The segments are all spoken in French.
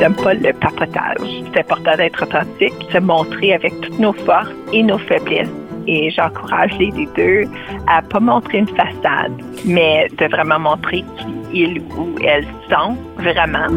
J'aime pas le papotage. C'est important d'être authentique, se montrer avec toutes nos forces et nos faiblesses et j'encourage les deux à pas montrer une façade, mais de vraiment montrer qui ils ou elles sont vraiment.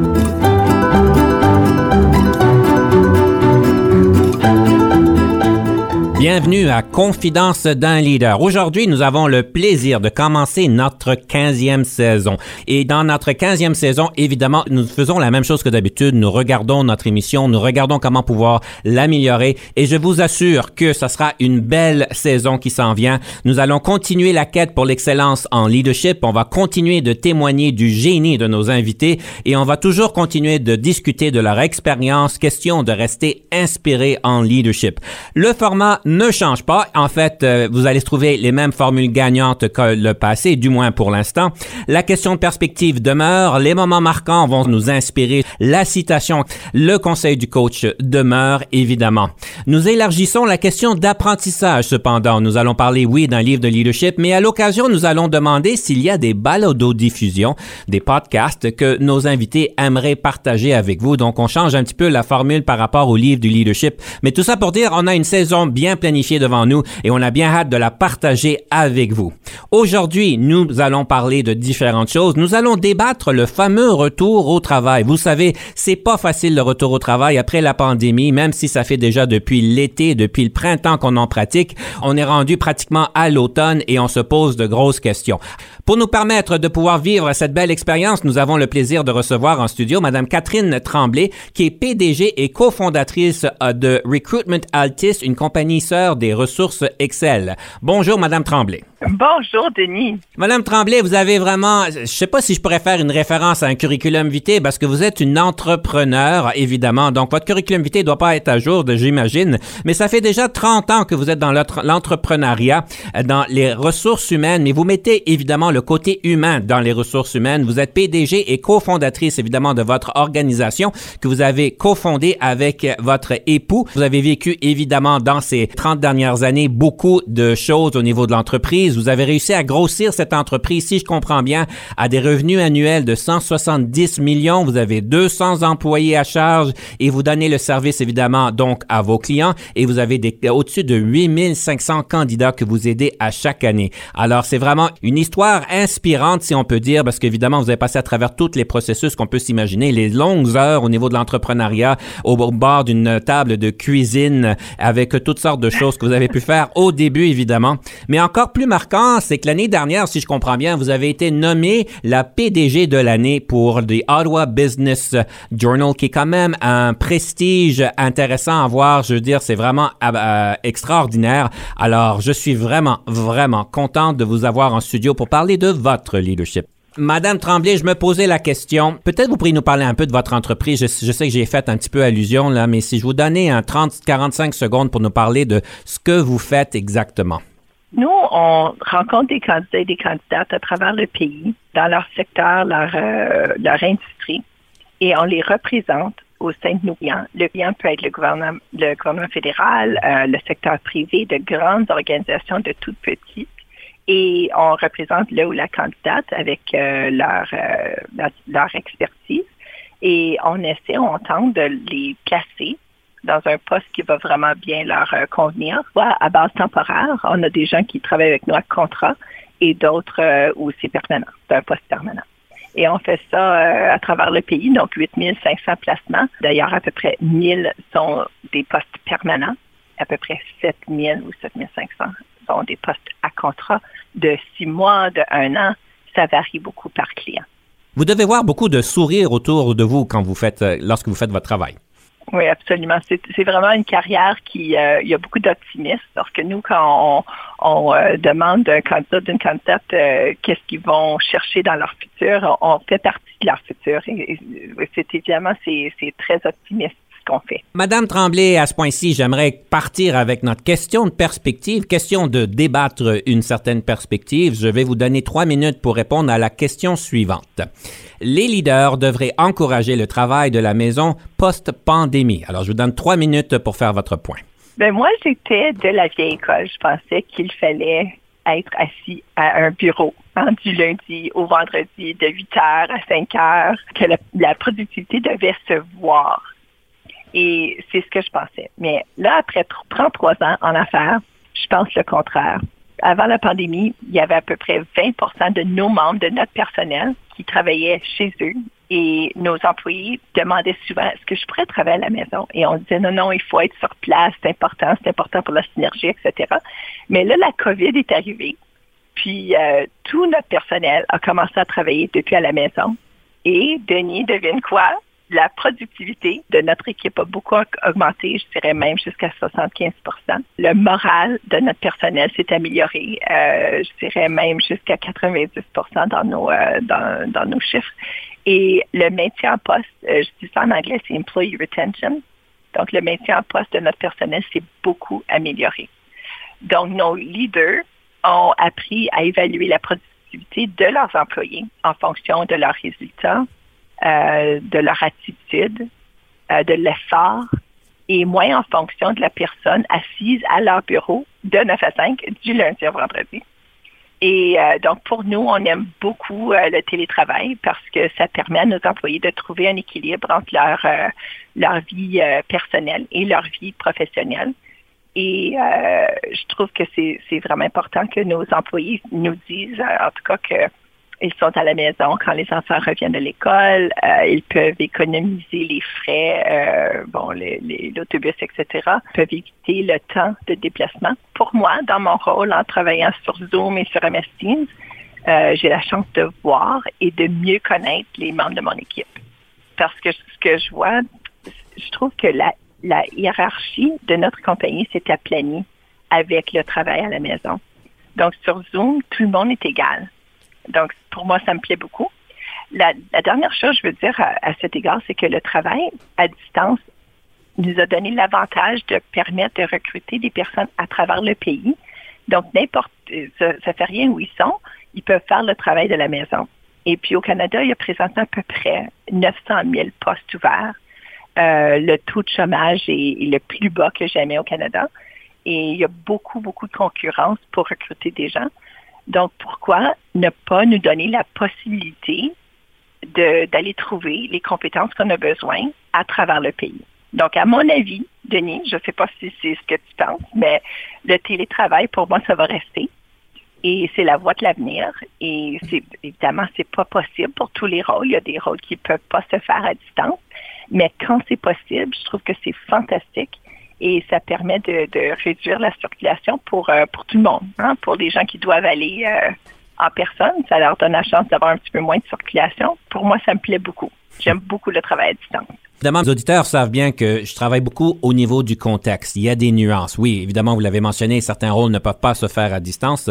Bienvenue à Confidence d'un leader. Aujourd'hui, nous avons le plaisir de commencer notre 15e saison. Et dans notre 15e saison, évidemment, nous faisons la même chose que d'habitude. Nous regardons notre émission, nous regardons comment pouvoir l'améliorer. Et je vous assure que ce sera une belle saison qui s'en vient. Nous allons continuer la quête pour l'excellence en leadership. On va continuer de témoigner du génie de nos invités et on va toujours continuer de discuter de leur expérience. Question de rester inspiré en leadership. Le format ne change pas. En fait, euh, vous allez trouver les mêmes formules gagnantes que le passé, du moins pour l'instant. La question de perspective demeure. Les moments marquants vont nous inspirer. La citation, le conseil du coach demeure, évidemment. Nous élargissons la question d'apprentissage, cependant. Nous allons parler, oui, d'un livre de leadership, mais à l'occasion, nous allons demander s'il y a des balados-diffusions, des podcasts que nos invités aimeraient partager avec vous. Donc, on change un petit peu la formule par rapport au livre du leadership. Mais tout ça pour dire, on a une saison bien planifiée devant nous et on a bien hâte de la partager avec vous. Aujourd'hui, nous allons parler de différentes choses. Nous allons débattre le fameux retour au travail. Vous savez, c'est pas facile le retour au travail après la pandémie, même si ça fait déjà depuis l'été, depuis le printemps qu'on en pratique. On est rendu pratiquement à l'automne et on se pose de grosses questions. Pour nous permettre de pouvoir vivre cette belle expérience, nous avons le plaisir de recevoir en studio Madame Catherine Tremblay, qui est PDG et cofondatrice euh, de Recruitment Altis, une compagnie sœur des ressources Excel. Bonjour, Madame Tremblay. Bonjour, Denis. Madame Tremblay, vous avez vraiment, je sais pas si je pourrais faire une référence à un curriculum vitae parce que vous êtes une entrepreneur, évidemment. Donc, votre curriculum vitae doit pas être à jour, j'imagine. Mais ça fait déjà 30 ans que vous êtes dans l'entrepreneuriat, euh, dans les ressources humaines. Mais vous mettez évidemment le côté humain dans les ressources humaines. Vous êtes PDG et cofondatrice, évidemment, de votre organisation que vous avez cofondée avec votre époux. Vous avez vécu, évidemment, dans ces 30 dernières années, beaucoup de choses au niveau de l'entreprise. Vous avez réussi à grossir cette entreprise, si je comprends bien, à des revenus annuels de 170 millions. Vous avez 200 employés à charge et vous donnez le service, évidemment, donc à vos clients et vous avez au-dessus de 8500 candidats que vous aidez à chaque année. Alors, c'est vraiment une histoire inspirante, si on peut dire, parce qu'évidemment, vous avez passé à travers tous les processus qu'on peut s'imaginer, les longues heures au niveau de l'entrepreneuriat, au bord d'une table de cuisine, avec toutes sortes de choses que vous avez pu faire au début, évidemment. Mais encore plus marquant, c'est que l'année dernière, si je comprends bien, vous avez été nommé la PDG de l'année pour the Ottawa Business Journal, qui est quand même un prestige intéressant à voir. Je veux dire, c'est vraiment euh, extraordinaire. Alors, je suis vraiment, vraiment contente de vous avoir en studio pour parler de votre leadership. Madame Tremblay, je me posais la question. Peut-être vous pourriez nous parler un peu de votre entreprise. Je, sais que j'ai fait un petit peu allusion là, mais si je vous donnais un 30-45 secondes pour nous parler de ce que vous faites exactement. Nous, on rencontre des candidats et des candidates à travers le pays, dans leur secteur, leur, euh, leur industrie, et on les représente au sein de nos clients. Le client peut être le gouvernement, le gouvernement fédéral, euh, le secteur privé, de grandes organisations de toutes petites et on représente là ou la candidate avec euh, leur, euh, leur expertise et on essaie, on tente de les placer dans un poste qui va vraiment bien leur euh, convenir, soit à base temporaire. On a des gens qui travaillent avec nous à contrat et d'autres où c'est permanent, c'est un poste permanent. Et on fait ça à travers le pays, donc 8500 placements. D'ailleurs, à peu près 1000 sont des postes permanents, à peu près 7000 ou 7500 sont des postes à contrat de six mois, de un an. Ça varie beaucoup par client. Vous devez voir beaucoup de sourires autour de vous quand vous faites, euh, lorsque vous faites votre travail. Oui, absolument. C'est vraiment une carrière qui, euh, il y a beaucoup d'optimisme parce que nous, quand on, euh, demande d'un candidat, d'une candidate, qu'est-ce qu'ils vont chercher dans leur futur, on, fait partie de leur futur. Et, c'est évidemment, c'est très optimiste ce qu'on fait. Madame Tremblay, à ce point-ci, j'aimerais partir avec notre question de perspective, question de débattre une certaine perspective. Je vais vous donner trois minutes pour répondre à la question suivante. Les leaders devraient encourager le travail de la maison post-pandémie. Alors, je vous donne trois minutes pour faire votre point. Ben moi, j'étais de la vieille école. Je pensais qu'il fallait être assis à un bureau hein, du lundi au vendredi de 8 heures à 5 heures, que la, productivité devait se voir. Et c'est ce que je pensais. Mais là, après 33 ans en affaires, je pense le contraire. Avant la pandémie, il y avait à peu près 20% de nos membres, de notre personnel, qui travaillaient chez eux. Et nos employés demandaient souvent est-ce que je pourrais travailler à la maison? Et on disait non non il faut être sur place c'est important c'est important pour la synergie etc mais là la Covid est arrivée. Puis euh, tout notre personnel a commencé à travailler depuis à la maison. Et Denis devine quoi? La productivité de notre équipe a beaucoup augmenté, je dirais même jusqu'à 75% Le moral de notre personnel s'est amélioré, euh, je dirais même jusqu'à 90 dans nos, euh, dans, dans, nos chiffres. Et le maintien en poste, euh, je dis ça en anglais, c'est employee retention. Donc, le maintien en poste de notre personnel s'est beaucoup amélioré. Donc, nos leaders ont appris à évaluer la productivité de leurs employés en fonction de leurs résultats, euh, de leur attitude, euh, de l'effort et moins en fonction de la personne assise à leur bureau de 9 à 5 du lundi au vendredi. Et euh, donc, pour nous, on aime beaucoup le télétravail parce que ça permet à nos employés de trouver un équilibre entre leur, leur vie personnelle et leur vie professionnelle. Et je trouve que c'est vraiment important que nos employés nous disent, en tout cas, que ils sont à la maison quand les enfants reviennent de l'école. Euh, ils peuvent économiser les frais, euh, bon, l'autobus, etc. Ils peuvent éviter le temps de déplacement. Pour moi, dans mon rôle en travaillant sur Zoom et sur MS euh, j'ai la chance de voir et de mieux connaître les membres de mon équipe. Parce que ce que je vois, je trouve que la, la hiérarchie de notre compagnie s'est aplanie avec le travail à la maison. Donc, sur Zoom, tout le monde est égal. Donc, pour moi, ça me plaît beaucoup. La, dernière chose, je veux dire à, cet égard, c'est que le travail à distance nous a donné l'avantage de permettre de recruter des personnes à travers le pays. Donc, n'importe, ça, ne fait rien où ils sont, ils peuvent faire le travail de la maison. Et puis au Canada, il y a présentement à peu près 900 000 postes ouverts. Euh, le taux de chômage est, le plus bas que jamais au Canada. Et il y a beaucoup, beaucoup de concurrence pour recruter des gens. Donc, pourquoi ne pas nous donner la possibilité d'aller trouver les compétences qu'on a besoin à travers le pays? Donc, à mon avis, Denis, je ne sais pas si c'est ce que tu penses, mais le télétravail, pour moi, ça va rester. Et c'est la voie de l'avenir. Et c'est évidemment, c'est pas possible pour tous les rôles. Il y a des rôles qui peuvent pas se faire à distance. Mais quand c'est possible, je trouve que c'est fantastique et ça permet de, réduire la circulation pour, euh, tout le monde. Hein. Pour les gens qui doivent aller euh, en personne, ça leur donne la chance d'avoir un petit peu moins de circulation. Pour moi, ça me plaît beaucoup. J'aime beaucoup le travail à distance. Évidemment, les auditeurs savent bien que je travaille beaucoup au niveau du contexte. Il y a des nuances. Oui, évidemment, vous l'avez mentionné, certains rôles ne peuvent pas se faire à distance.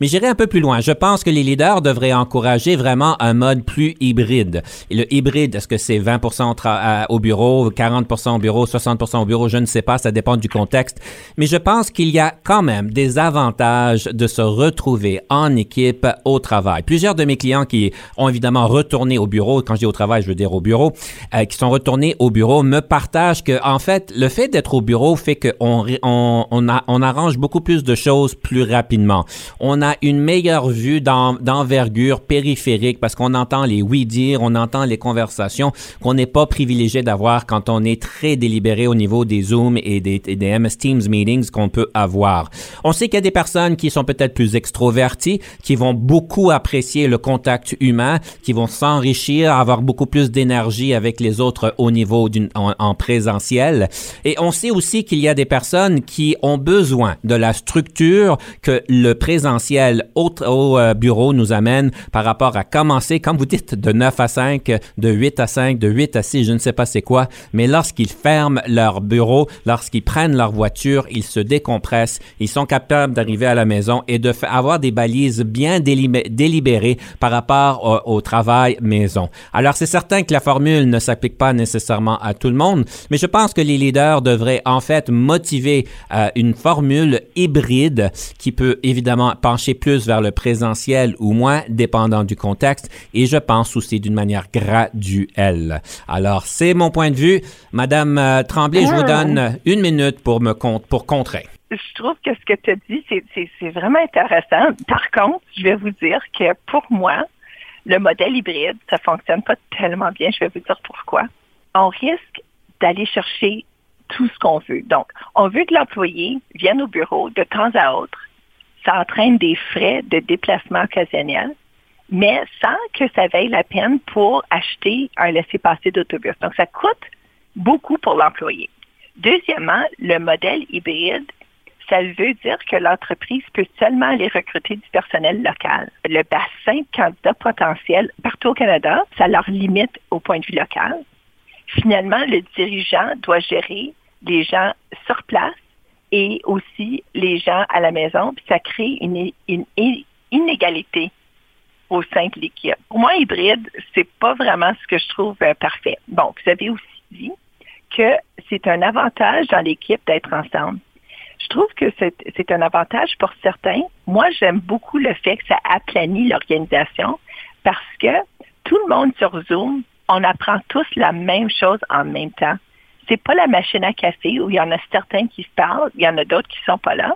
Mais j'irai un peu plus loin. Je pense que les leaders devraient encourager vraiment un mode plus hybride. Le hybride, est-ce que c'est 20 au bureau, 40 au bureau, 60 au bureau? Je ne sais pas. Ça dépend du contexte. Mais je pense qu'il y a quand même des avantages de se retrouver en équipe au travail. Plusieurs de mes clients qui ont évidemment retourné au bureau, quand je dis au travail, je veux dire au bureau, euh, qui sont retournés au bureau me partage que, en fait, le fait d'être au bureau fait qu'on on, on, on, arrange beaucoup plus de choses plus rapidement. On a une meilleure vue d'envergure périphérique parce qu'on entend les oui-dire, on entend les conversations qu'on n'est pas privilégié d'avoir quand on est très délibéré au niveau des Zoom et des, des MS Teams meetings qu'on peut avoir. On sait qu'il y a des personnes qui sont peut-être plus extroverties, qui vont beaucoup apprécier le contact humain, qui vont s'enrichir, avoir beaucoup plus d'énergie avec les autres au niveau d'une, en, présentiel. Et on sait aussi qu'il y a des personnes qui ont besoin de la structure que le présentiel au, au euh, bureau nous amène par rapport à commencer, comme vous dites, de 9 à 5, de 8 à 5, de 8 à 6, je ne sais pas c'est quoi, mais lorsqu'ils ferment leur bureau, lorsqu'ils prennent leur voiture, ils se décompressent, ils sont capables d'arriver à la maison et de avoir des balises bien délibérées par rapport au, au travail maison. Alors c'est certain que la formule ne s'applique pas nécessairement à tout le monde, mais je pense que les leaders devraient en fait motiver euh, une formule hybride qui peut évidemment pencher plus vers le présentiel ou moins, dépendant du contexte, et je pense aussi d'une manière graduelle. Alors, c'est mon point de vue. Madame euh, Tremblay, je vous Ah. donne une minute pour me pour contrer. Je trouve que ce que tu as dit, c'est vraiment intéressant. Par contre, je vais vous dire que pour moi, le modèle hybride, ça fonctionne pas tellement bien. Je vais vous dire pourquoi. On risque d'aller chercher tout ce qu'on veut. Donc, on veut que l'employé vienne au bureau de temps à autre. Ça entraîne des frais de déplacement occasionnel, mais sans que ça vaille la peine pour acheter un laissez-passer d'autobus. Donc, ça coûte beaucoup pour l'employé. Deuxièmement, le modèle hybride, ça veut dire que l'entreprise peut seulement aller recruter du personnel local. Le bassin de candidats potentiels partout au Canada, ça leur limite au point de vue local. Finalement, le dirigeant doit gérer les gens sur place et aussi les gens à la maison, puis ça crée une, une inégalité au sein de l'équipe. Pour moi, hybride, c'est pas vraiment ce que je trouve euh, parfait. Bon, vous avez aussi dit que c'est un avantage dans l'équipe d'être ensemble. Je trouve que c'est un avantage pour certains. Moi, j'aime beaucoup le fait que ça aplanit l'organisation parce que tout le monde sur Zoom, on apprend tous la même chose en même temps. C'est pas la machine à café où il y en a certains qui se parlent, il y en a d'autres qui sont pas là.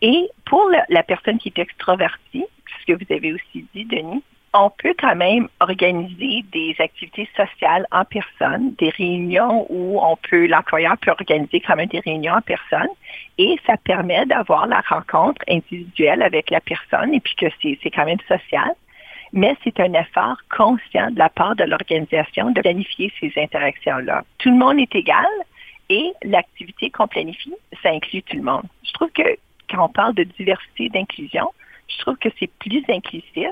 Et pour la, la personne qui est extrovertie, ce que vous avez aussi dit, Denis, on peut quand même organiser des activités sociales en personne, des réunions où on peut, l'employeur peut organiser quand même des réunions en personne et ça permet d'avoir la rencontre individuelle avec la personne et puis que c'est quand même social. Mais c'est un effort conscient de la part de l'organisation de planifier ces interactions-là. Tout le monde est égal et l'activité qu'on planifie, ça inclut tout le monde. Je trouve que quand on parle de diversité d'inclusion, je trouve que c'est plus inclusif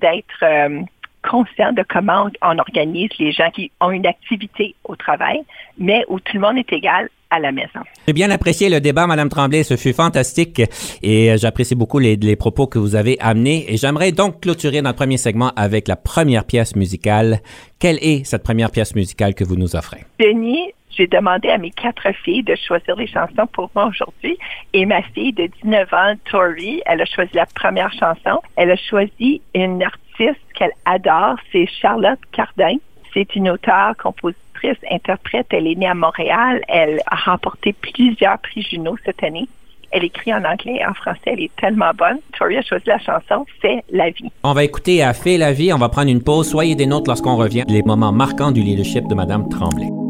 d'être euh, conscient de comment on organise les gens qui ont une activité au travail, mais où tout le monde est égal à la maison. J'ai bien apprécié le débat, Madame Tremblay. Ce fut fantastique et euh, j'apprécie beaucoup les, les propos que vous avez amenés. Et j'aimerais donc clôturer notre premier segment avec la première pièce musicale. Quelle est cette première pièce musicale que vous nous offrez? Denis, j'ai demandé à mes quatre filles de choisir les chansons pour moi aujourd'hui. Et ma fille de 19 ans, Tori, elle a choisi la première chanson. Elle a choisi une artiste qu'elle adore, c'est Charlotte Cardin. C'est une auteure, compositrice, interprète. Elle est née à Montréal. Elle a remporté plusieurs prix Juno cette année. Elle écrit en anglais et en français. Elle est tellement bonne. Tori a choisi la chanson C'est la vie. On va écouter à Fait la vie. On va prendre une pause. Soyez des nôtres lorsqu'on revient. Les moments marquants du leadership de Madame Tremblay.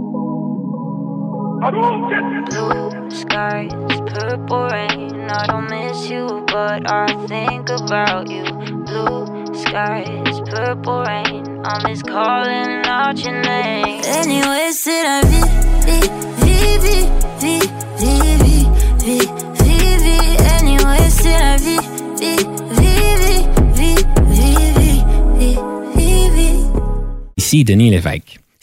Blue skies, purple rain. I don't miss you, but I think about you. Blue skies, purple rain. I miss calling out your name. Anyway, c'est la vie, vie, vie, vie, vie, vie, vie, vie, vie, vie. Anyway, c'est la vie, vie, vie, vie, vie, vie, vie, vie, vie. Ici Denis Lévesque.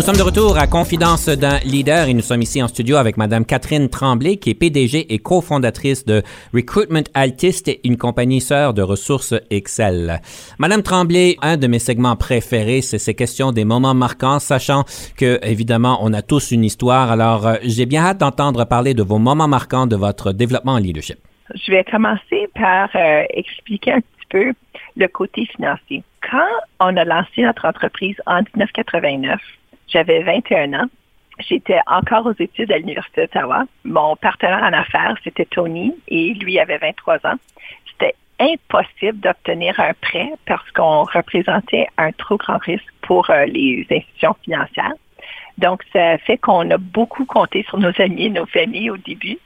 Nous sommes de retour à Confidence d'un leader et nous sommes ici en studio avec Madame Catherine Tremblay, qui est PDG et cofondatrice de Recruitment Altiste, une compagnie sœur de ressources Excel. Madame Tremblay, un de mes segments préférés, c'est ces questions des moments marquants, sachant que, évidemment, on a tous une histoire. Alors, euh, j'ai bien hâte d'entendre parler de vos moments marquants de votre développement en leadership. Je vais commencer par euh, expliquer un petit peu le côté financier. Quand on a lancé notre entreprise en 1989, j'avais 21 ans. J'étais encore aux études à l'Université d'Ottawa. Mon partenaire en affaires, c'était Tony, et lui avait 23 ans. C'était impossible d'obtenir un prêt parce qu'on représentait un trop grand risque pour euh, les institutions financières. Donc, ça fait qu'on a beaucoup compté sur nos amis et nos familles au début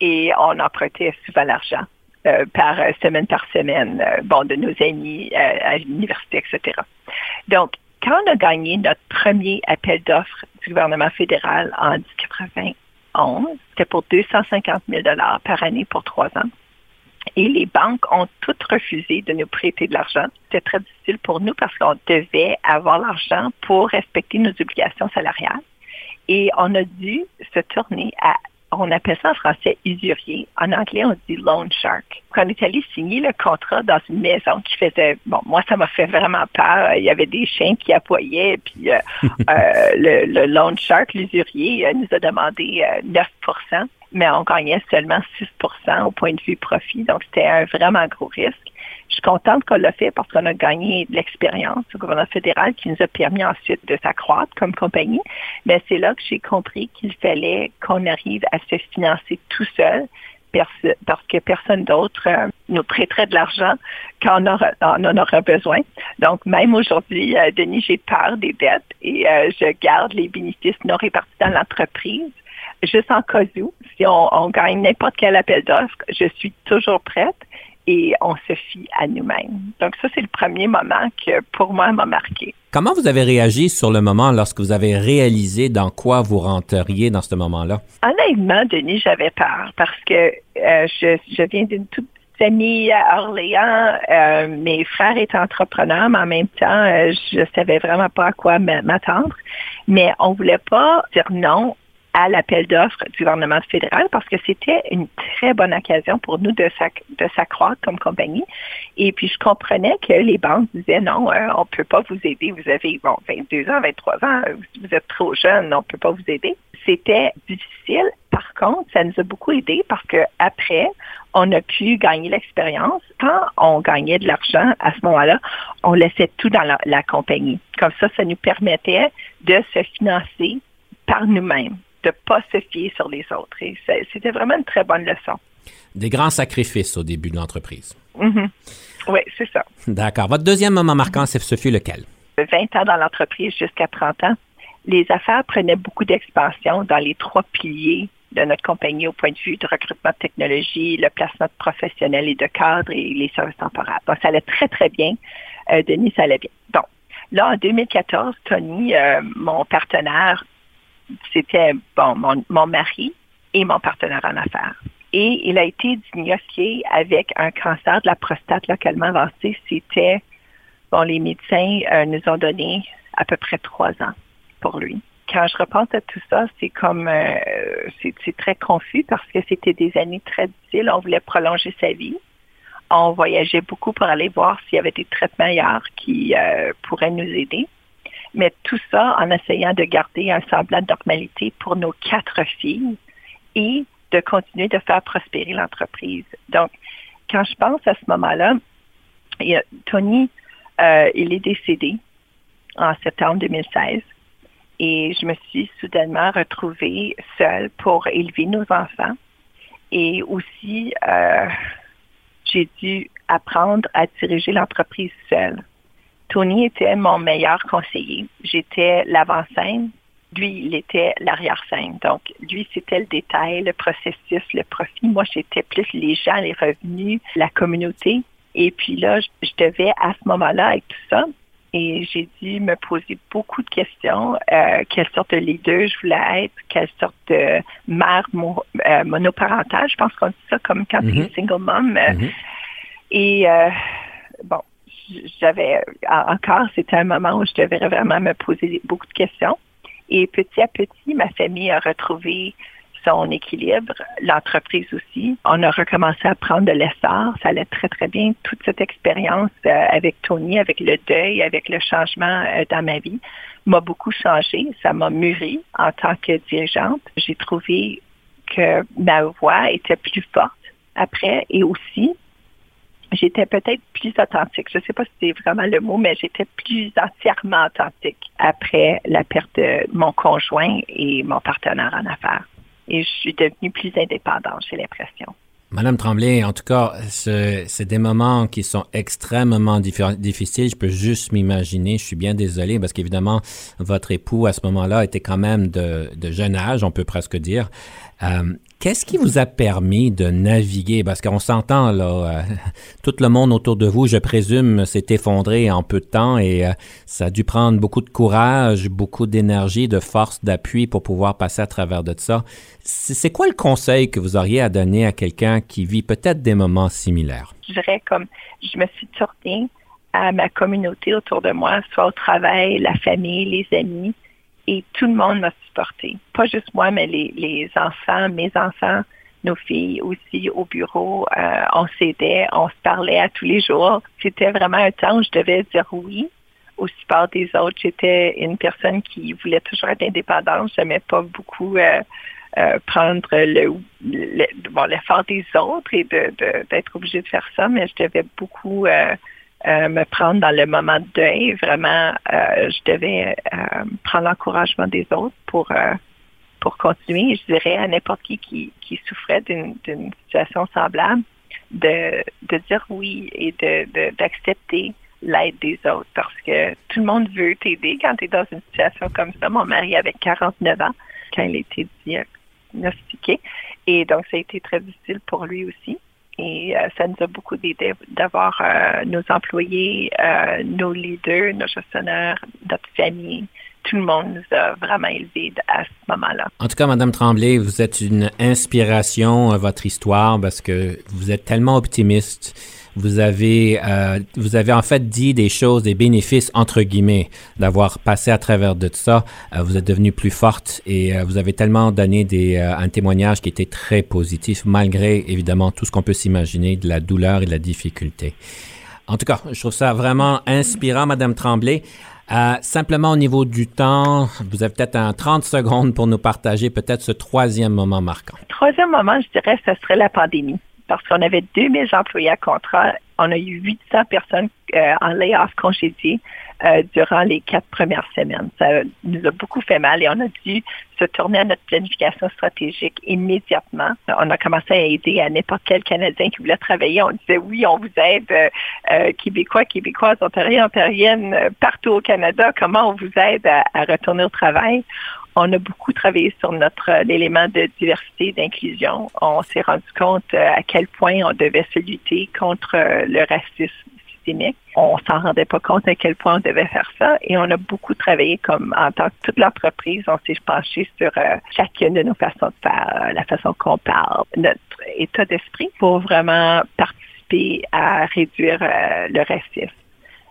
et on empruntait souvent l'argent euh, par euh, semaine par semaine, euh, bon, de nos amis euh, à l'université, etc. Donc, quand on a gagné notre premier appel d'offres du gouvernement fédéral en 1991, c'était pour 250 000 par année pour trois ans. Et les banques ont toutes refusé de nous prêter de l'argent. C'était très difficile pour nous parce qu'on devait avoir l'argent pour respecter nos obligations salariales. Et on a dû se tourner à on appelle ça en français usurier. En anglais, on dit loan shark. Quand on est allé signer le contrat dans une maison qui faisait, bon, moi, ça m'a fait vraiment peur. Il y avait des chiens qui appoyaient, puis euh, euh, le, le, loan shark, l'usurier, euh, nous a demandé 9 mais on gagnait seulement 6% au point de vue profit. Donc, c'était un vraiment gros risque. Je suis contente qu'on l'a fait parce qu'on a gagné de l'expérience au gouvernement fédéral qui nous a permis ensuite de s'accroître comme compagnie. Mais c'est là que j'ai compris qu'il fallait qu'on arrive à se financer tout seul parce que personne d'autre euh, nous prêterait de l'argent quand on, en aura besoin. Donc, même aujourd'hui, euh, Denis, j'ai peur des dettes et euh, je garde les bénéfices non répartis dans l'entreprise juste en cas où, si on, gagne n'importe quel appel d'offres, je suis toujours prête et on se fie à nous-mêmes. Donc ça, c'est le premier moment que pour moi m'a marqué. Comment vous avez réagi sur le moment lorsque vous avez réalisé dans quoi vous rentriez dans ce moment-là? Honnêtement, Denis, j'avais peur parce que euh, je, viens d'une toute petite famille à Orléans. Euh, mes frères étaient entrepreneurs, mais en même temps, euh, je savais vraiment pas à quoi m'attendre. Mais on voulait pas dire non à l'appel d'offres du gouvernement fédéral parce que c'était une très bonne occasion pour nous de, s'accroître comme compagnie. Et puis, je comprenais que les banques disaient non, euh, on ne peut pas vous aider. Vous avez, bon, 22 ans, 23 ans, vous êtes trop jeune, on ne peut pas vous aider. C'était difficile. Par contre, ça nous a beaucoup aidé parce que après, on a pu gagner l'expérience. Quand on gagnait de l'argent à ce moment-là, on laissait tout dans la, la compagnie. Comme ça, ça nous permettait de se financer par nous-mêmes de ne pas se fier sur les autres. Et c'était vraiment une très bonne leçon. Des grands sacrifices au début de l'entreprise. Mm-hmm. Oui, c'est ça. D'accord. Votre deuxième moment marquant, ce fut lequel? 20 ans dans l'entreprise jusqu'à 30 ans. Les affaires prenaient beaucoup d'expansion dans les trois piliers de notre compagnie au point de vue de recrutement de technologie, le placement de professionnels et de cadres et les services temporaires. Donc, ça allait très, très bien. Euh, Denis, ça allait bien. Donc, là, en 2014, Tony, euh, mon partenaire, c'était bon, mon, mari et mon partenaire en affaires. Et il a été diagnostiqué avec un cancer de la prostate localement avancé. C'était, bon, les médecins euh, nous ont donné à peu près trois ans pour lui. Quand je repense à tout ça, c'est comme, euh, c'est très confus parce que c'était des années très difficiles. On voulait prolonger sa vie. On voyageait beaucoup pour aller voir s'il y avait des traitements ailleurs qui euh, pourraient nous aider mais tout ça en essayant de garder un semblant de normalité pour nos quatre filles et de continuer de faire prospérer l'entreprise. Donc, quand je pense à ce moment-là, Tony, euh, il est décédé en septembre 2016 et je me suis soudainement retrouvée seule pour élever nos enfants et aussi euh, j'ai dû apprendre à diriger l'entreprise seule. Tony était mon meilleur conseiller. J'étais l'avant-scène. Lui, il était l'arrière-scène. Donc, lui, c'était le détail, le processus, le profit. Moi, j'étais plus les gens, les revenus, la communauté. Et puis là, je, devais, à ce moment-là, avec tout ça, et j'ai dû me poser beaucoup de questions. Euh, quelle sorte de leader je voulais être, quelle sorte de mère euh, monoparentale, je pense qu'on dit ça comme quand tu es mm-hmm. single mom. Euh, mm-hmm. Et bon, j'avais encore, c'était un moment où je devais vraiment me poser beaucoup de questions. Et petit à petit, ma famille a retrouvé son équilibre, l'entreprise aussi. On a recommencé à prendre de l'essor. Ça allait très, très bien. Toute cette expérience euh, avec Tony, avec le deuil, avec le changement euh, dans ma vie, m'a beaucoup changé. Ça m'a mûri en tant que dirigeante. J'ai trouvé que ma voix était plus forte après et aussi j'étais peut-être plus authentique. Je ne sais pas si c'est vraiment le mot, mais j'étais plus entièrement authentique après la perte de mon conjoint et mon partenaire en affaires. Et je suis devenue plus indépendante, j'ai l'impression. Madame Tremblay, en tout cas, c'est des moments qui sont extrêmement difficiles. Je peux juste m'imaginer. Je suis bien désolé parce qu'évidemment, votre époux à ce moment-là était quand même de, jeune âge, on peut presque dire. Euh, Qu'est-ce qui vous a permis de naviguer? Parce qu'on s'entend, là, euh, tout le monde autour de vous, je présume, s'est effondré en peu de temps et euh, ça a dû prendre beaucoup de courage, beaucoup d'énergie, de force, d'appui pour pouvoir passer à travers de ça. C'est quoi le conseil que vous auriez à donner à quelqu'un qui vit peut-être des moments similaires? Je dirais comme je me suis tournée à ma communauté autour de moi, soit au travail, la famille, les amis, et tout le monde m'a supporté. Pas juste moi, mais les, les enfants, mes enfants, nos filles aussi au bureau. Euh, on s'aidait, on se parlait à tous les jours. C'était vraiment un temps où je devais dire oui au support des autres. J'étais une personne qui voulait toujours être indépendante. Je n'aimais pas beaucoup euh, euh, prendre le, bon, l'effort des autres et de, d'être obligée de faire ça, mais je devais beaucoup euh, me prendre dans le moment de deuil. Vraiment, euh, je devais euh, prendre l'encouragement des autres pour pour continuer. Je dirais à n'importe qui, qui qui souffrait d'une situation semblable de, de dire oui et de d'accepter l'aide des autres parce que tout le monde veut t'aider quand tu es dans une situation comme ça. Mon mari avait 49 ans quand il a été diagnostiqué et donc ça a été très difficile pour lui aussi. Et euh, ça nous a beaucoup aidé d'avoir euh, nos employés, euh, nos leaders, nos gestionnaires, notre famille. Tout le monde nous a vraiment élevés à ce moment-là. En tout cas, Madame Tremblay, vous êtes une inspiration à votre histoire parce que vous êtes tellement optimiste vous avez, euh, vous avez en fait dit des choses, des bénéfices entre guillemets d'avoir passé à travers de ça. Euh, vous êtes devenue plus forte et euh, vous avez tellement donné des, un témoignage qui était très positif malgré évidemment tout ce qu'on peut s'imaginer de la douleur et de la difficulté. En tout cas, je trouve ça vraiment inspirant, Madame Tremblay. Simplement au niveau du temps, vous avez peut-être un 30 secondes pour nous partager peut-être ce troisième moment marquant. Troisième moment, je dirais, ce serait la pandémie parce qu'on avait 2000 employés à contrat. On a eu 800 personnes euh, en layoff congédiées euh, durant les quatre premières semaines. Ça nous a beaucoup fait mal et on a dû se tourner à notre planification stratégique immédiatement. On a commencé à aider à n'importe quel Canadien qui voulait travailler. On disait oui, on vous aide, euh, Québécois, Québécoises, Ontariens, Ontariennes, partout au Canada. Comment on vous aide à, retourner au travail? on a beaucoup travaillé sur notre euh, élément de diversité d'inclusion. On s'est rendu compte euh, à quel point on devait se lutter contre euh, le racisme systémique. On s'en rendait pas compte à quel point on devait faire ça et on a beaucoup travaillé comme en tant que toute l'entreprise. On s'est penché sur chacune de nos façons de faire, la façon qu'on parle, notre état d'esprit pour vraiment participer à réduire le racisme.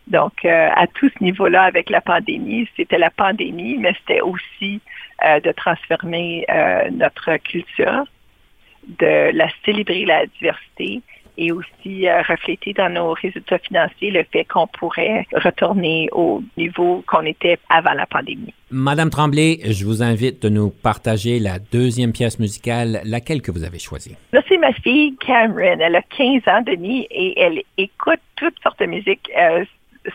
Donc, euh, à tout ce niveau-là, avec la pandémie, c'était la pandémie, mais c'était aussi euh, de transformer euh, notre culture, de la célébrer la diversité et aussi refléter dans nos résultats financiers le fait qu'on pourrait retourner au niveau qu'on était avant la pandémie. Madame Tremblay, je vous invite de nous partager la deuxième pièce musicale, laquelle que vous avez choisie? Là, c'est ma fille Cameron. Elle a 15 ans, Denis, et elle écoute toutes sortes de musique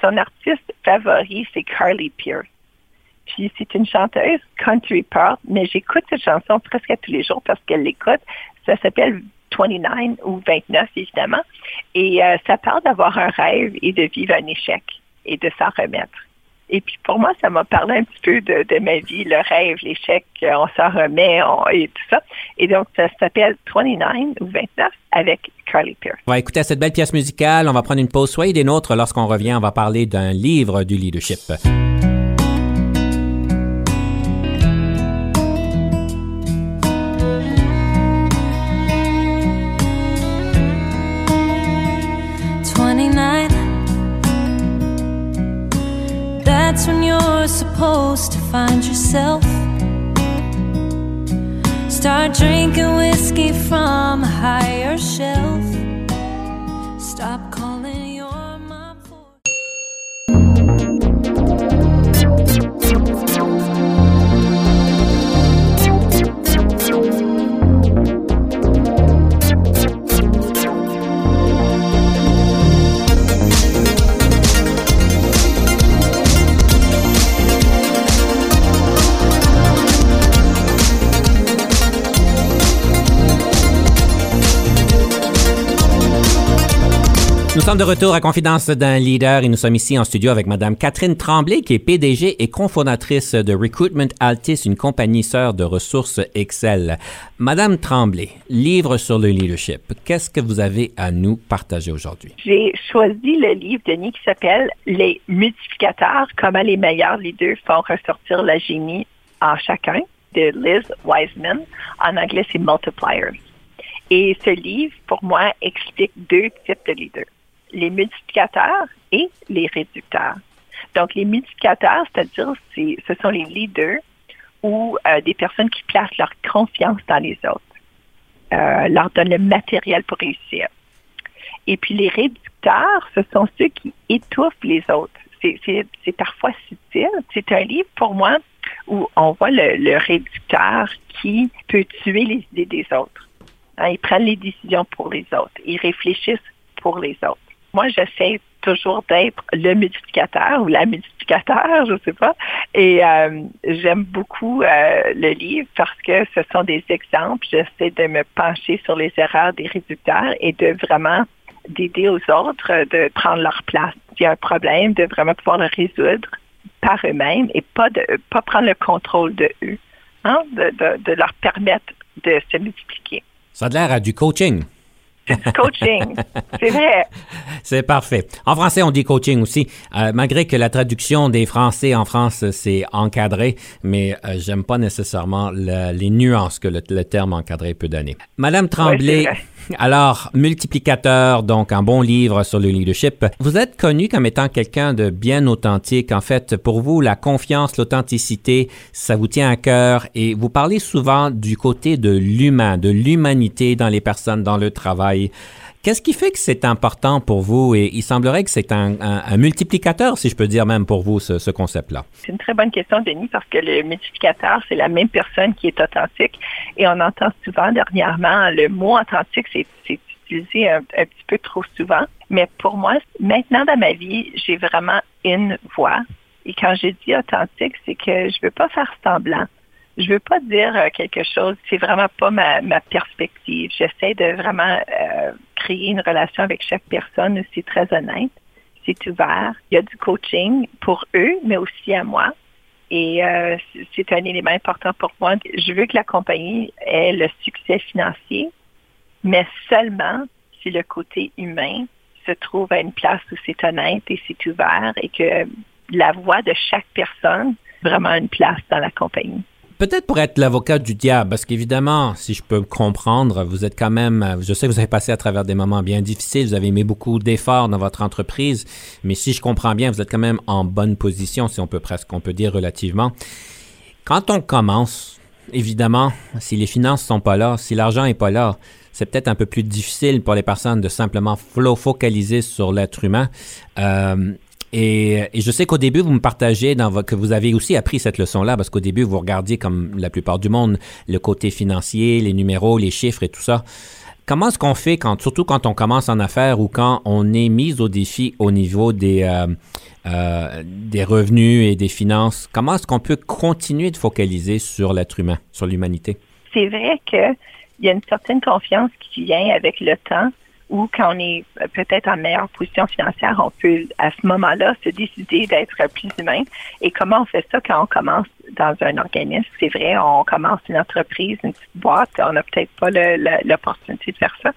son artiste favori, c'est Carly Pierce. Puis c'est une chanteuse country pop, mais j'écoute cette chanson presque tous les jours parce qu'elle l'écoute. Ça s'appelle 29 ou 29, évidemment. Et euh, ça parle d'avoir un rêve et de vivre un échec et de s'en remettre. Et puis pour moi, ça m'a parlé un petit peu de, ma vie, le rêve, l'échec, on s'en remet et tout ça. Et donc, ça s'appelle 29 ou 29 avec Carly Pierce. On va écouter cette belle pièce musicale. On va prendre une pause. Soyez des nôtres. Lorsqu'on revient, on va parler d'un livre du leadership. Supposed to find yourself. Start drinking whiskey from a higher shelf. Stop calling sommes de retour à Confidence d'un leader et nous sommes ici en studio avec Madame Catherine Tremblay, qui est PDG et cofondatrice de Recruitment Altis, une compagnie sœur de ressources Excel. Madame Tremblay, livre sur le leadership. Qu'est-ce que vous avez à nous partager aujourd'hui? J'ai choisi le livre, Denis, qui s'appelle Les multiplicateurs, comment les meilleurs leaders font ressortir la génie en chacun, de Liz Wiseman. En anglais, c'est Multipliers. Et ce livre, pour moi, explique deux types de leaders les multiplicateurs et les réducteurs. Donc, les multiplicateurs, c'est-à-dire, ce sont les leaders ou euh, des personnes qui placent leur confiance dans les autres, euh, leur donnent le matériel pour réussir. Et puis, les réducteurs, ce sont ceux qui étouffent les autres. C'est parfois subtil. C'est un livre, pour moi, où on voit le, réducteur qui peut tuer les idées des autres. Hein, ils prennent les décisions pour les autres. Ils réfléchissent pour les autres moi, j'essaie toujours d'être le multiplicateur ou la multiplicateur, je ne sais pas. Et euh, j'aime beaucoup euh, le livre parce que ce sont des exemples. J'essaie de me pencher sur les erreurs des résultats et de vraiment d'aider aux autres de prendre leur place. S'il y a un problème, de vraiment pouvoir le résoudre par eux-mêmes et pas de pas prendre le contrôle de eux, hein, de, de leur permettre de se multiplier. Ça a l'air à du coaching coaching. C'est vrai. C'est parfait. En français, on dit coaching aussi, euh, malgré que la traduction des Français en France, c'est encadré, mais euh, j'aime pas nécessairement les nuances que le, terme encadré peut donner. Madame Tremblay, alors, multiplicateur, donc un bon livre sur le leadership. Vous êtes connu comme étant quelqu'un de bien authentique. En fait, pour vous, la confiance, l'authenticité, ça vous tient à cœur et vous parlez souvent du côté de l'humain, de l'humanité dans les personnes, dans le travail. Qu'est-ce qui fait que c'est important pour vous? Et il semblerait que c'est un, multiplicateur, si je peux dire même pour vous, ce, concept-là. C'est une très bonne question, Denis, parce que le multiplicateur, c'est la même personne qui est authentique. Et on entend souvent dernièrement le mot authentique, c'est utilisé un, petit peu trop souvent. Mais pour moi, maintenant dans ma vie, j'ai vraiment une voix. Et quand j'ai dit authentique, c'est que je ne veux pas faire semblant je veux pas dire euh, quelque chose, c'est vraiment pas ma, perspective. J'essaie de vraiment euh, créer une relation avec chaque personne c'est très honnête, c'est ouvert. Il y a du coaching pour eux, mais aussi à moi. Et euh, c'est un élément important pour moi. Je veux que la compagnie ait le succès financier, mais seulement si le côté humain se trouve à une place où c'est honnête et c'est ouvert et que la voix de chaque personne vraiment une place dans la compagnie peut-être pour être l'avocat du diable, parce qu'évidemment, si je peux comprendre, vous êtes quand même, je sais que vous avez passé à travers des moments bien difficiles, vous avez mis beaucoup d'efforts dans votre entreprise, mais si je comprends bien, vous êtes quand même en bonne position, si on peut presque, on peut dire relativement. Quand on commence, évidemment, si les finances sont pas là, si l'argent est pas là, c'est peut-être un peu plus difficile pour les personnes de simplement focaliser sur l'être humain. Euh, et, je sais qu'au début, vous me partagez dans que vous avez aussi appris cette leçon-là, parce qu'au début, vous regardiez, comme la plupart du monde, le côté financier, les numéros, les chiffres et tout ça. Comment est-ce qu'on fait, quand, surtout quand on commence en affaires ou quand on est mis au défi au niveau des, euh, euh, des revenus et des finances, comment est-ce qu'on peut continuer de focaliser sur l'être humain, sur l'humanité? C'est vrai qu'il y a une certaine confiance qui vient avec le temps ou quand on est peut-être en meilleure position financière, on peut à ce moment-là se décider d'être plus humain. Et comment on fait ça quand on commence dans un organisme? C'est vrai, on commence une entreprise, une petite boîte, on n'a peut-être pas l'opportunité de faire ça.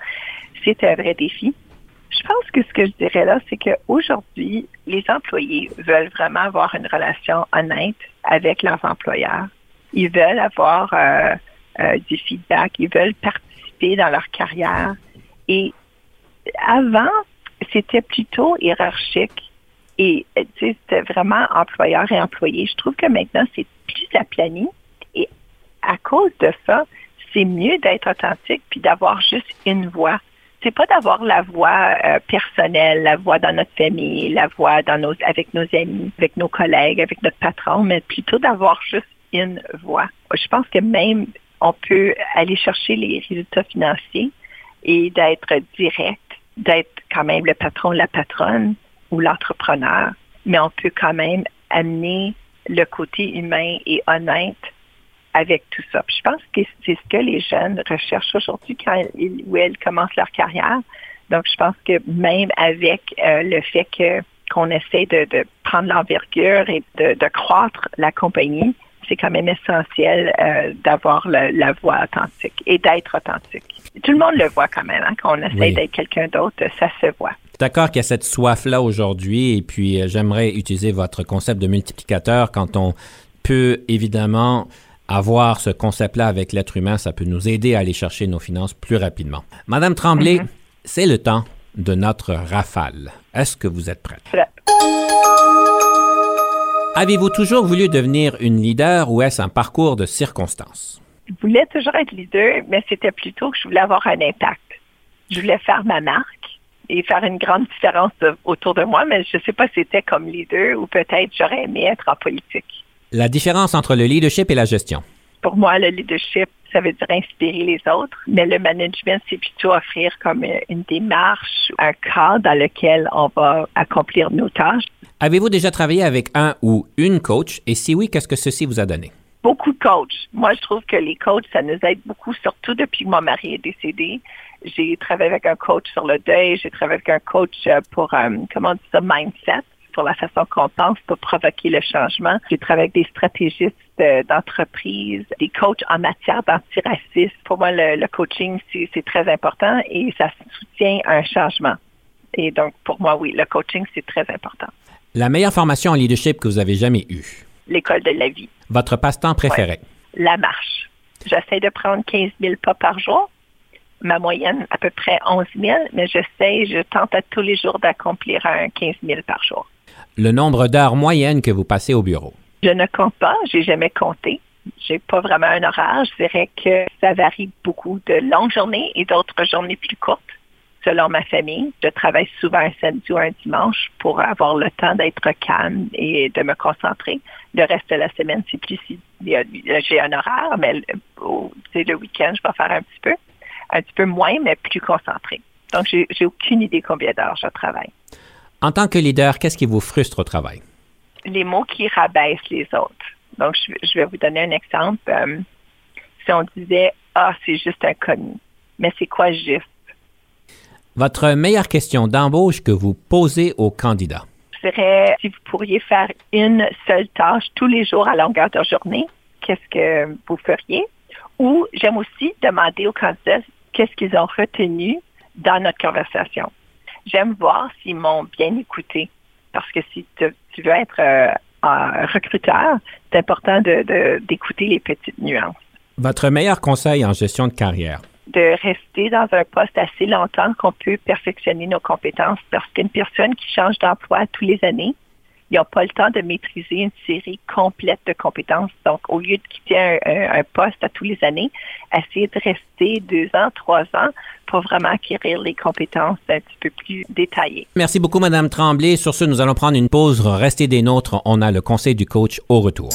C'est un vrai défi. Je pense que ce que je dirais là, c'est qu'aujourd'hui, les employés veulent vraiment avoir une relation honnête avec leurs employeurs. Ils veulent avoir euh, euh, du feedback, ils veulent participer dans leur carrière. Et avant, c'était plutôt hiérarchique et c'était vraiment employeur et employé. Je trouve que maintenant, c'est plus aplani et à cause de ça, c'est mieux d'être authentique puis d'avoir juste une voix. C'est pas d'avoir la voix euh, personnelle, la voix dans notre famille, la voix dans nos, avec nos amis, avec nos collègues, avec notre patron, mais plutôt d'avoir juste une voix. Je pense que même on peut aller chercher les résultats financiers et d'être direct d'être quand même le patron, la patronne ou l'entrepreneur, mais on peut quand même amener le côté humain et honnête avec tout ça. je pense que c'est ce que les jeunes recherchent aujourd'hui quand ils elles commencent leur carrière, Donc, je pense que même avec euh, le fait que qu'on essaie de, prendre l'envergure et de, de, croître la compagnie, c'est quand même essentiel euh, d'avoir la voix authentique et d'être authentique. Tout le monde le voit quand même, hein, quand on essaie d'être quelqu'un d'autre, ça se voit. D'accord qu'il y a cette soif-là aujourd'hui, et puis euh, j'aimerais utiliser votre concept de multiplicateur quand on peut évidemment avoir ce concept-là avec l'être humain, ça peut nous aider à aller chercher nos finances plus rapidement. Madame Tremblay, mm-hmm. c'est le temps de notre rafale. Est-ce que vous êtes prête? Avez-vous toujours voulu devenir une leader ou est-ce un parcours de circonstances? Je voulais toujours être leader, mais c'était plutôt que je voulais avoir un impact. Je voulais faire ma marque et faire une grande différence autour de moi, mais je ne sais pas si c'était comme leader ou peut-être j'aurais aimé être en politique. La différence entre le leadership et la gestion? Pour moi, le leadership, ça veut dire inspirer les autres, mais le management, c'est plutôt offrir comme une démarche, un cadre dans lequel on va accomplir nos tâches. Avez-vous déjà travaillé avec un ou une coach? Et si oui, qu'est-ce que ceci vous a donné? Beaucoup de coachs. Moi, je trouve que les coachs, ça nous aide beaucoup, surtout depuis que mon mari est décédé. J'ai travaillé avec un coach sur le deuil, j'ai travaillé avec un coach euh, pour, euh, comment on dit ça, mindset pour la façon qu'on pense pour provoquer le changement. J'ai travaillé avec des stratégistes euh, d'entreprise, des coachs en matière d'antiracisme. Pour moi, le, coaching, c'est très important et ça soutient un changement. Et donc, pour moi, oui, le coaching, c'est très important. La meilleure formation en leadership que vous avez jamais eue? L'école de la vie. Votre passe-temps préféré? La marche. J'essaie de prendre 15 000 pas par jour. Ma moyenne, à peu près 11 000, mais j'essaie, je tente à tous les jours d'accomplir un 15 000 par jour le nombre d'heures moyennes que vous passez au bureau? Je ne compte pas, j'ai jamais compté. J'ai pas vraiment un horaire. Je dirais que ça varie beaucoup de longues journées et d'autres journées plus courtes selon ma famille. Je travaille souvent un samedi ou un dimanche pour avoir le temps d'être calme et de me concentrer. Le reste de la semaine, c'est plus si j'ai un horaire, mais le, le week-end, je vais faire un petit peu, un petit peu moins, mais plus concentré. Donc, j'ai aucune idée combien d'heures je travaille. En tant que leader, qu'est-ce qui vous frustre au travail? Les mots qui rabaissent les autres. Donc, je, vais vous donner un exemple. Euh, si on disait, ah, c'est juste un commis, mais c'est quoi juste? Votre meilleure question d'embauche que vous posez aux candidats? serait si vous pourriez faire une seule tâche tous les jours à longueur de journée, qu'est-ce que vous feriez? Ou j'aime aussi demander aux candidats qu'est-ce qu'ils ont retenu dans notre conversation j'aime voir s'ils m'ont bien écouté. Parce que si tu veux être euh, un recruteur, c'est important d'écouter les petites nuances. Votre meilleur conseil en gestion de carrière? De rester dans un poste assez longtemps qu'on peut perfectionner nos compétences parce qu'une personne qui change d'emploi tous les années, ils n'ont pas le temps de maîtriser une série complète de compétences. Donc, au lieu de quitter un, poste à tous les années, essayer de rester deux ans, trois ans pour vraiment acquérir les compétences un petit peu plus détaillées. Merci beaucoup, Madame Tremblay. Sur ce, nous allons prendre une pause. Restez des nôtres. On a le conseil du coach au retour.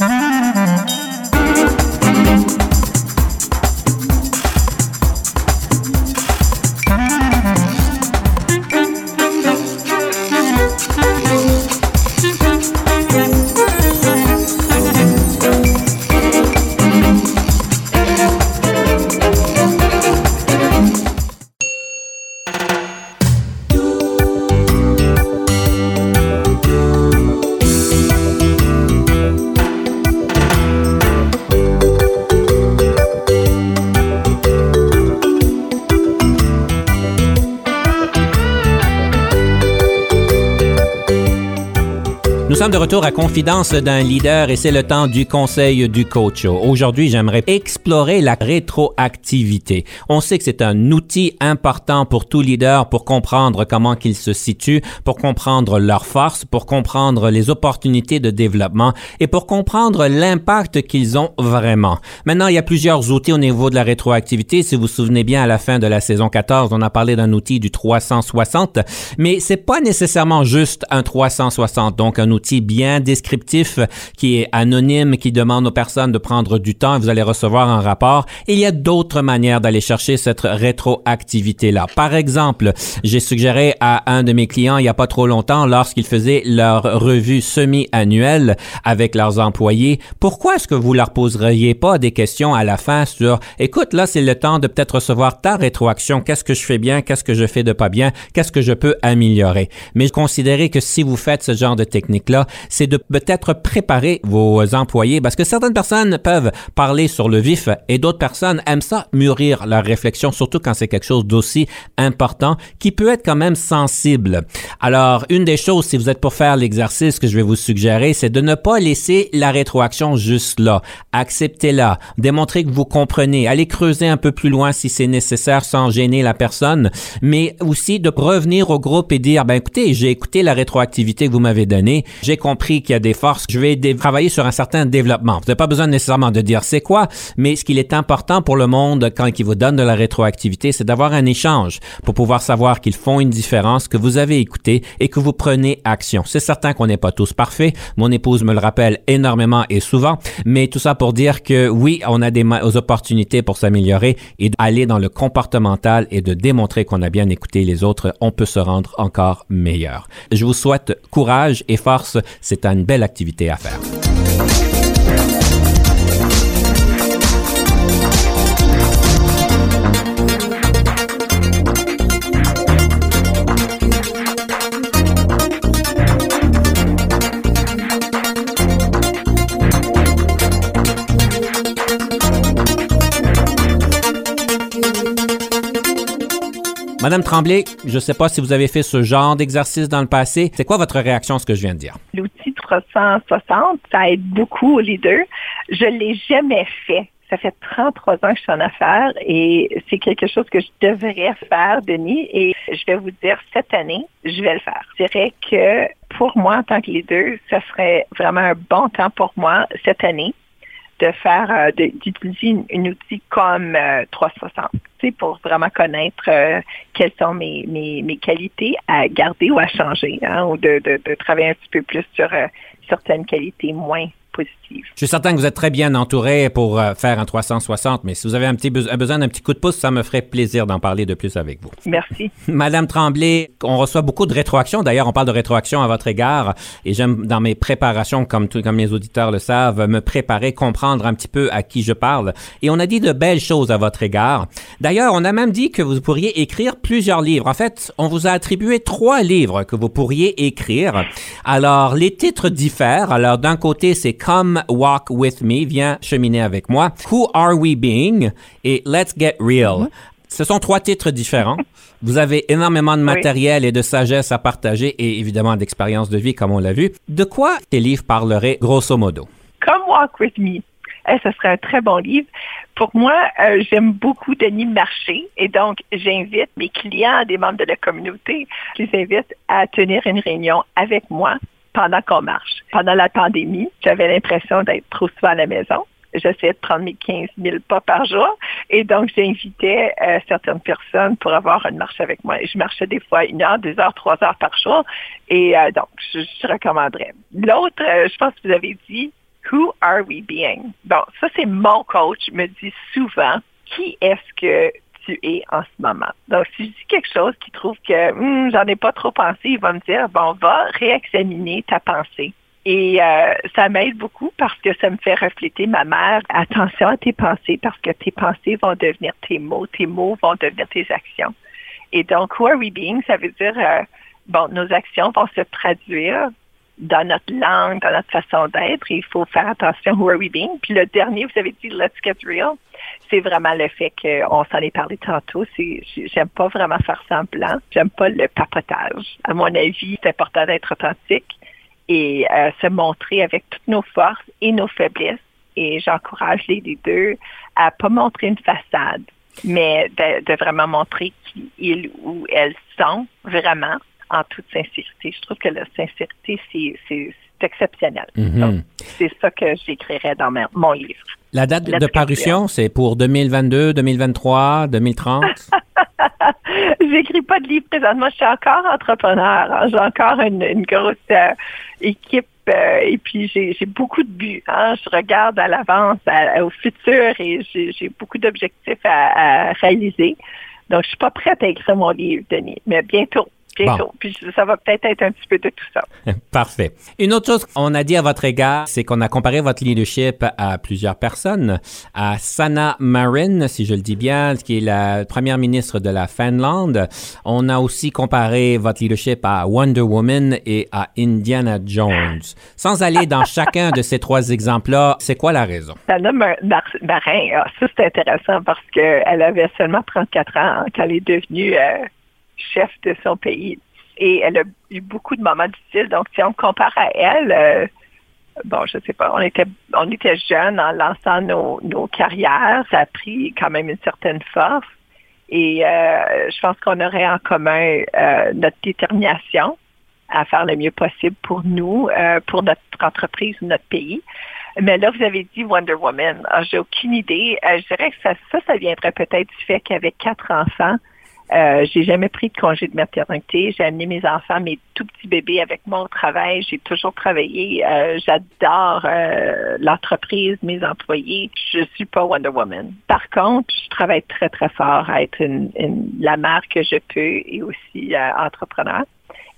Nous sommes de retour à Confidence d'un leader et c'est le temps du conseil du coach. Aujourd'hui, j'aimerais explorer la rétroactivité. On sait que c'est un outil important pour tout leader pour comprendre comment qu'ils se situent, pour comprendre leurs forces, pour comprendre les opportunités de développement et pour comprendre l'impact qu'ils ont vraiment. Maintenant, il y a plusieurs outils au niveau de la rétroactivité. Si vous vous souvenez bien, à la fin de la saison 14, on a parlé d'un outil du 360, mais c'est pas nécessairement juste un 360, donc un outil bien descriptif qui est anonyme, qui demande aux personnes de prendre du temps et vous allez recevoir un rapport. il y a d'autres manières d'aller chercher cette rétroactivité-là. Par exemple, j'ai suggéré à un de mes clients il n'y a pas trop longtemps, lorsqu'ils faisaient leur revue semi-annuelle avec leurs employés, pourquoi est-ce que vous leur poseriez pas des questions à la fin sur, écoute, là, c'est le temps de peut-être recevoir ta rétroaction. Qu'est-ce que je fais bien? Qu'est-ce que je fais de pas bien? Qu'est-ce que je peux améliorer? Mais considérez que si vous faites ce genre de technique-là, c'est de peut-être préparer vos employés parce que certaines personnes peuvent parler sur le vif et d'autres personnes aiment ça mûrir leur réflexion, surtout quand c'est quelque chose d'aussi important qui peut être quand même sensible. Alors, une des choses, si vous êtes pour faire l'exercice que je vais vous suggérer, c'est de ne pas laisser la rétroaction juste là. Acceptez-la. Démontrez que vous comprenez. Allez creuser un peu plus loin si c'est nécessaire sans gêner la personne, mais aussi de revenir au groupe et dire, ben écoutez, j'ai écouté la rétroactivité que vous m'avez donnée, j'ai compris qu'il y a des forces, je vais travailler sur un certain développement. Vous n'avez pas besoin nécessairement de dire c'est quoi, mais ce qu'il est important pour le monde quand il vous donne de la rétroactivité, c'est d'avoir un échange pour pouvoir savoir qu'ils font une différence, que vous avez écouté et que vous prenez action. C'est certain qu'on n'est pas tous parfaits. Mon épouse me le rappelle énormément et souvent, mais tout ça pour dire que oui, on a des opportunités pour s'améliorer et d'aller dans le comportemental et de démontrer qu'on a bien écouté les autres, on peut se rendre encore meilleur. Je vous souhaite courage et force. C'est une belle activité à faire. Madame Tremblay, je ne sais pas si vous avez fait ce genre d'exercice dans le passé. C'est quoi votre réaction à ce que je viens de dire? L'outil 360, ça aide beaucoup aux leaders. Je l'ai jamais fait. Ça fait 33 ans que je suis en affaires et c'est quelque chose que je devrais faire, Denis. Et je vais vous dire, cette année, je vais le faire. Je dirais que pour moi, en tant que leader, ça serait vraiment un bon temps pour moi cette année de faire, euh, d'utiliser un outil comme 360, euh, pour vraiment connaître euh, quelles sont mes, mes, mes, qualités à garder ou à changer, hein, ou de, de, de, travailler un petit peu plus sur certaines qualités moins je suis certain que vous êtes très bien entouré pour euh, faire un 360, mais si vous avez un petit besoin d'un petit coup de pouce, ça me ferait plaisir d'en parler de plus avec vous. Merci. Madame Tremblay, on reçoit beaucoup de rétroactions. D'ailleurs, on parle de rétroaction à votre égard et j'aime dans mes préparations, comme, tout, comme les auditeurs le savent, me préparer, comprendre un petit peu à qui je parle. Et on a dit de belles choses à votre égard. D'ailleurs, on a même dit que vous pourriez écrire plusieurs livres. En fait, on vous a attribué trois livres que vous pourriez écrire. Alors, les titres diffèrent. Alors, d'un côté, c'est Come Walk With Me, viens cheminer avec moi. Who Are We Being? Et Let's Get Real. Mm-hmm. Ce sont trois titres différents. Vous avez énormément de matériel et de sagesse à partager et évidemment d'expérience de vie, comme on l'a vu. De quoi tes livres parleraient grosso modo? Come Walk With Me. Eh, ce serait un très bon livre. Pour moi, euh, j'aime beaucoup Denis Marché et donc j'invite mes clients, des membres de la communauté, je les invite à tenir une réunion avec moi pendant qu'on marche. Pendant la pandémie, j'avais l'impression d'être trop souvent à la maison. J'essayais de prendre mes 15 000 pas par jour. Et donc, j'invitais euh, certaines personnes pour avoir une marche avec moi. je marchais des fois une heure, deux heures, trois heures par jour. Et euh, donc, je, recommanderais. L'autre, euh, je pense que vous avez dit, Who are we being? Bon, ça, c'est mon coach me dit souvent, qui est-ce que tu en ce moment. Donc, si je dis quelque chose qui trouve que hmm, j'en ai pas trop pensé, il va me dire, bon, va réexaminer ta pensée. Et euh, ça m'aide beaucoup parce que ça me fait refléter ma mère. Attention à tes pensées parce que tes pensées vont devenir tes mots, tes mots vont devenir tes actions. Et donc, who are we being? Ça veut dire, euh, bon, nos actions vont se traduire dans notre langue, dans notre façon d'être. Il faut faire attention, who are we being? Puis le dernier, vous avez dit, let's get real c'est vraiment le fait qu'on s'en est parlé tantôt. C'est, j'aime pas vraiment faire semblant. J'aime pas le papotage. À mon avis, c'est important d'être authentique et euh, se montrer avec toutes nos forces et nos faiblesses. Et j'encourage les deux à pas montrer une façade, mais de, vraiment montrer qui ils ou elles sont vraiment en toute sincérité. Je trouve que la sincérité, c'est, exceptionnel. Mm-hmm. c'est ça que j'écrirais dans mon livre. La date de parution, c'est pour 2022, 2023, 2030? J'écris pas de livre présentement. Je suis encore entrepreneur. Hein. J'ai encore une, grosse euh, équipe euh, et puis j'ai beaucoup de buts. Hein. Je regarde à l'avance, au futur et j'ai beaucoup d'objectifs à, à, réaliser. Donc, je suis pas prête à écrire mon livre, Denis, mais bientôt bientôt. Puis ça va peut-être être un petit peu de tout ça. Parfait. Une autre chose qu'on a dit à votre égard, c'est qu'on a comparé votre leadership à plusieurs personnes. À Sanna Marin, si je le dis bien, qui est la première ministre de la Finlande. On a aussi comparé votre leadership à Wonder Woman et à Indiana Jones. Sans aller dans chacun de ces trois exemples-là, c'est quoi la raison? Sanna Marin, ah, ça c'est intéressant parce qu'elle avait seulement 34 ans hein, quand elle est devenue... Euh, chef de son pays. Et elle a eu beaucoup de moments difficiles. Donc, si on compare à elle, euh, bon, je sais pas, on était, on était jeunes en lançant nos, carrières. Ça a pris quand même une certaine force. Et euh, je pense qu'on aurait en commun euh, notre détermination à faire le mieux possible pour nous, pour notre entreprise notre pays. Mais là, vous avez dit Wonder Woman. Ah, j'ai aucune idée. je dirais que ça, ça, ça viendrait peut-être du fait qu'avec quatre enfants, euh, j'ai jamais pris de congé de maternité. J'ai amené mes enfants, mes tout petits bébés avec moi au travail. J'ai toujours travaillé. Euh, j'adore euh, l'entreprise, mes employés. Je suis pas Wonder Woman. Par contre, je travaille très, très fort à être une, la mère que je peux et aussi entrepreneur.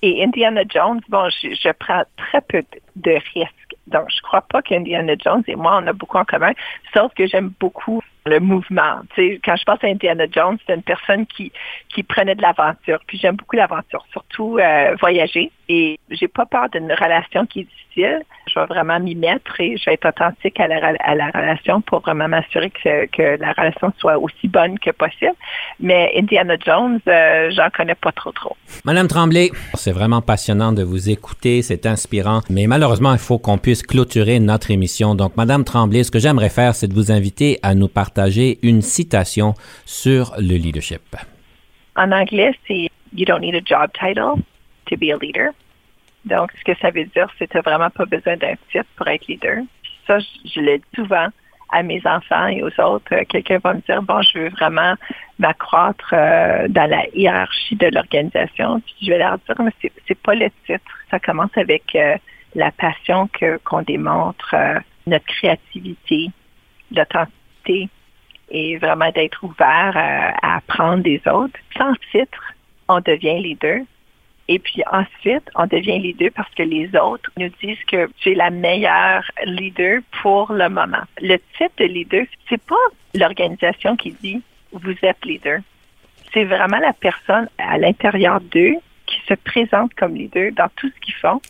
Et Indiana Jones, bon, je, je prends très peu de risques. Donc, je crois pas qu'Indiana Jones et moi, on a beaucoup en commun, sauf que j'aime beaucoup le mouvement. Tu sais, quand je pense à Indiana Jones, c'est une personne qui, qui prenait de l'aventure. Puis j'aime beaucoup l'aventure, surtout euh, voyager. Et j'ai pas peur d'une relation qui est difficile. Je vais vraiment m'y mettre et je vais être authentique à la, à la relation pour vraiment m'assurer que, que la relation soit aussi bonne que possible. Mais Indiana Jones, euh, j'en connais pas trop trop. Madame Tremblay, c'est vraiment passionnant de vous écouter, c'est inspirant. Mais malheureusement, il faut qu'on puisse clôturer notre émission. Donc, Madame Tremblay, ce que j'aimerais faire, c'est de vous inviter à nous partager une citation sur le leadership. En anglais, c'est You don't need a job title be a leader. Donc, ce que ça veut dire, c'est que tu vraiment pas besoin d'un titre pour être leader. ça, je, le dis souvent à mes enfants et aux autres. Euh, quelqu'un va me dire, bon, je veux vraiment m'accroître euh, dans la hiérarchie de l'organisation. Puis je vais leur dire, mais c'est, c'est pas le titre. Ça commence avec euh, la passion que qu'on démontre, notre créativité, l'authenticité et vraiment d'être ouvert à apprendre des autres. Sans titre, on devient leader. Et puis ensuite, on devient leader parce que les autres nous disent que tu es la meilleure leader pour le moment. Le titre de leader, c'est pas l'organisation qui dit vous êtes leader. C'est vraiment la personne à l'intérieur d'eux qui se présente comme leader dans tout ce qu'ils font.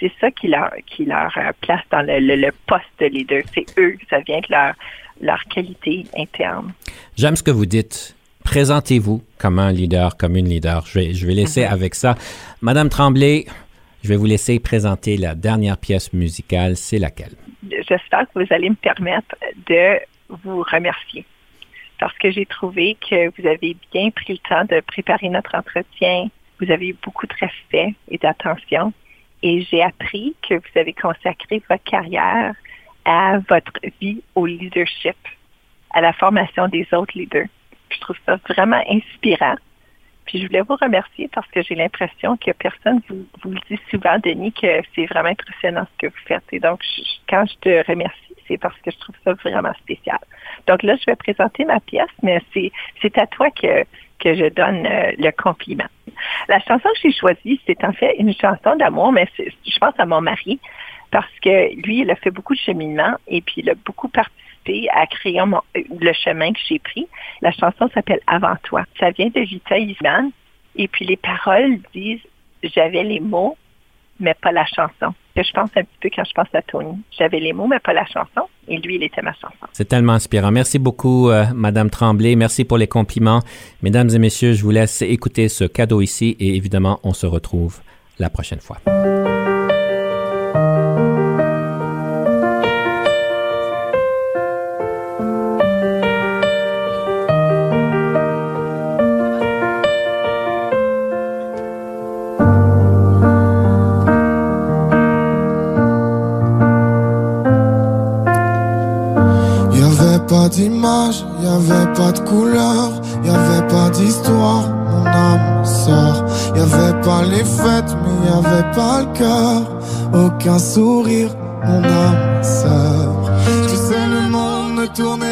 C'est ça qui leur, qui leur euh, place dans le, poste de leader. C'est eux, ça vient de leur, leur qualité interne. J'aime ce que vous dites Présentez-vous comme un leader, comme une leader. Je vais, je vais laisser mhm. avec ça. Madame Tremblay, je vais vous laisser présenter la dernière pièce musicale. C'est laquelle? J'espère que vous allez me permettre de vous remercier parce que j'ai trouvé que vous avez bien pris le temps de préparer notre entretien. Vous avez eu beaucoup de respect et d'attention. Et j'ai appris que vous avez consacré votre carrière à votre vie au leadership, à la formation des autres leaders. Je trouve ça vraiment inspirant. Puis je voulais vous remercier parce que j'ai l'impression que personne vous, vous le dit souvent, Denis, que c'est vraiment impressionnant ce que vous faites. Et donc, quand je te remercie, c'est parce que je trouve ça vraiment spécial. Donc là, je vais présenter ma pièce, mais c'est, à toi que, que je donne euh, le compliment. La chanson que j'ai choisie, c'est en fait une chanson d'amour, mais je pense à mon mari parce que lui, il a fait beaucoup de cheminement et puis il a beaucoup participé à créer le chemin que j'ai pris. La chanson s'appelle Avant toi. Ça vient de Vita Isman. Et puis les paroles disent J'avais les mots, mais pas la chanson. Que je pense un petit peu quand je pense à Tony. J'avais les mots, mais pas la chanson. Et lui, il était ma chanson. C'est tellement inspirant. Merci beaucoup, euh, Madame Tremblay. Merci pour les compliments. Mesdames et messieurs, je vous laisse écouter ce cadeau ici et évidemment, on se retrouve la prochaine fois. Y avait pas de couleur, y avait pas d'histoire, mon âme sort, y avait pas les fêtes, mais y avait pas le cœur. Aucun sourire, mon âme sœur. Tu sais, le monde tournait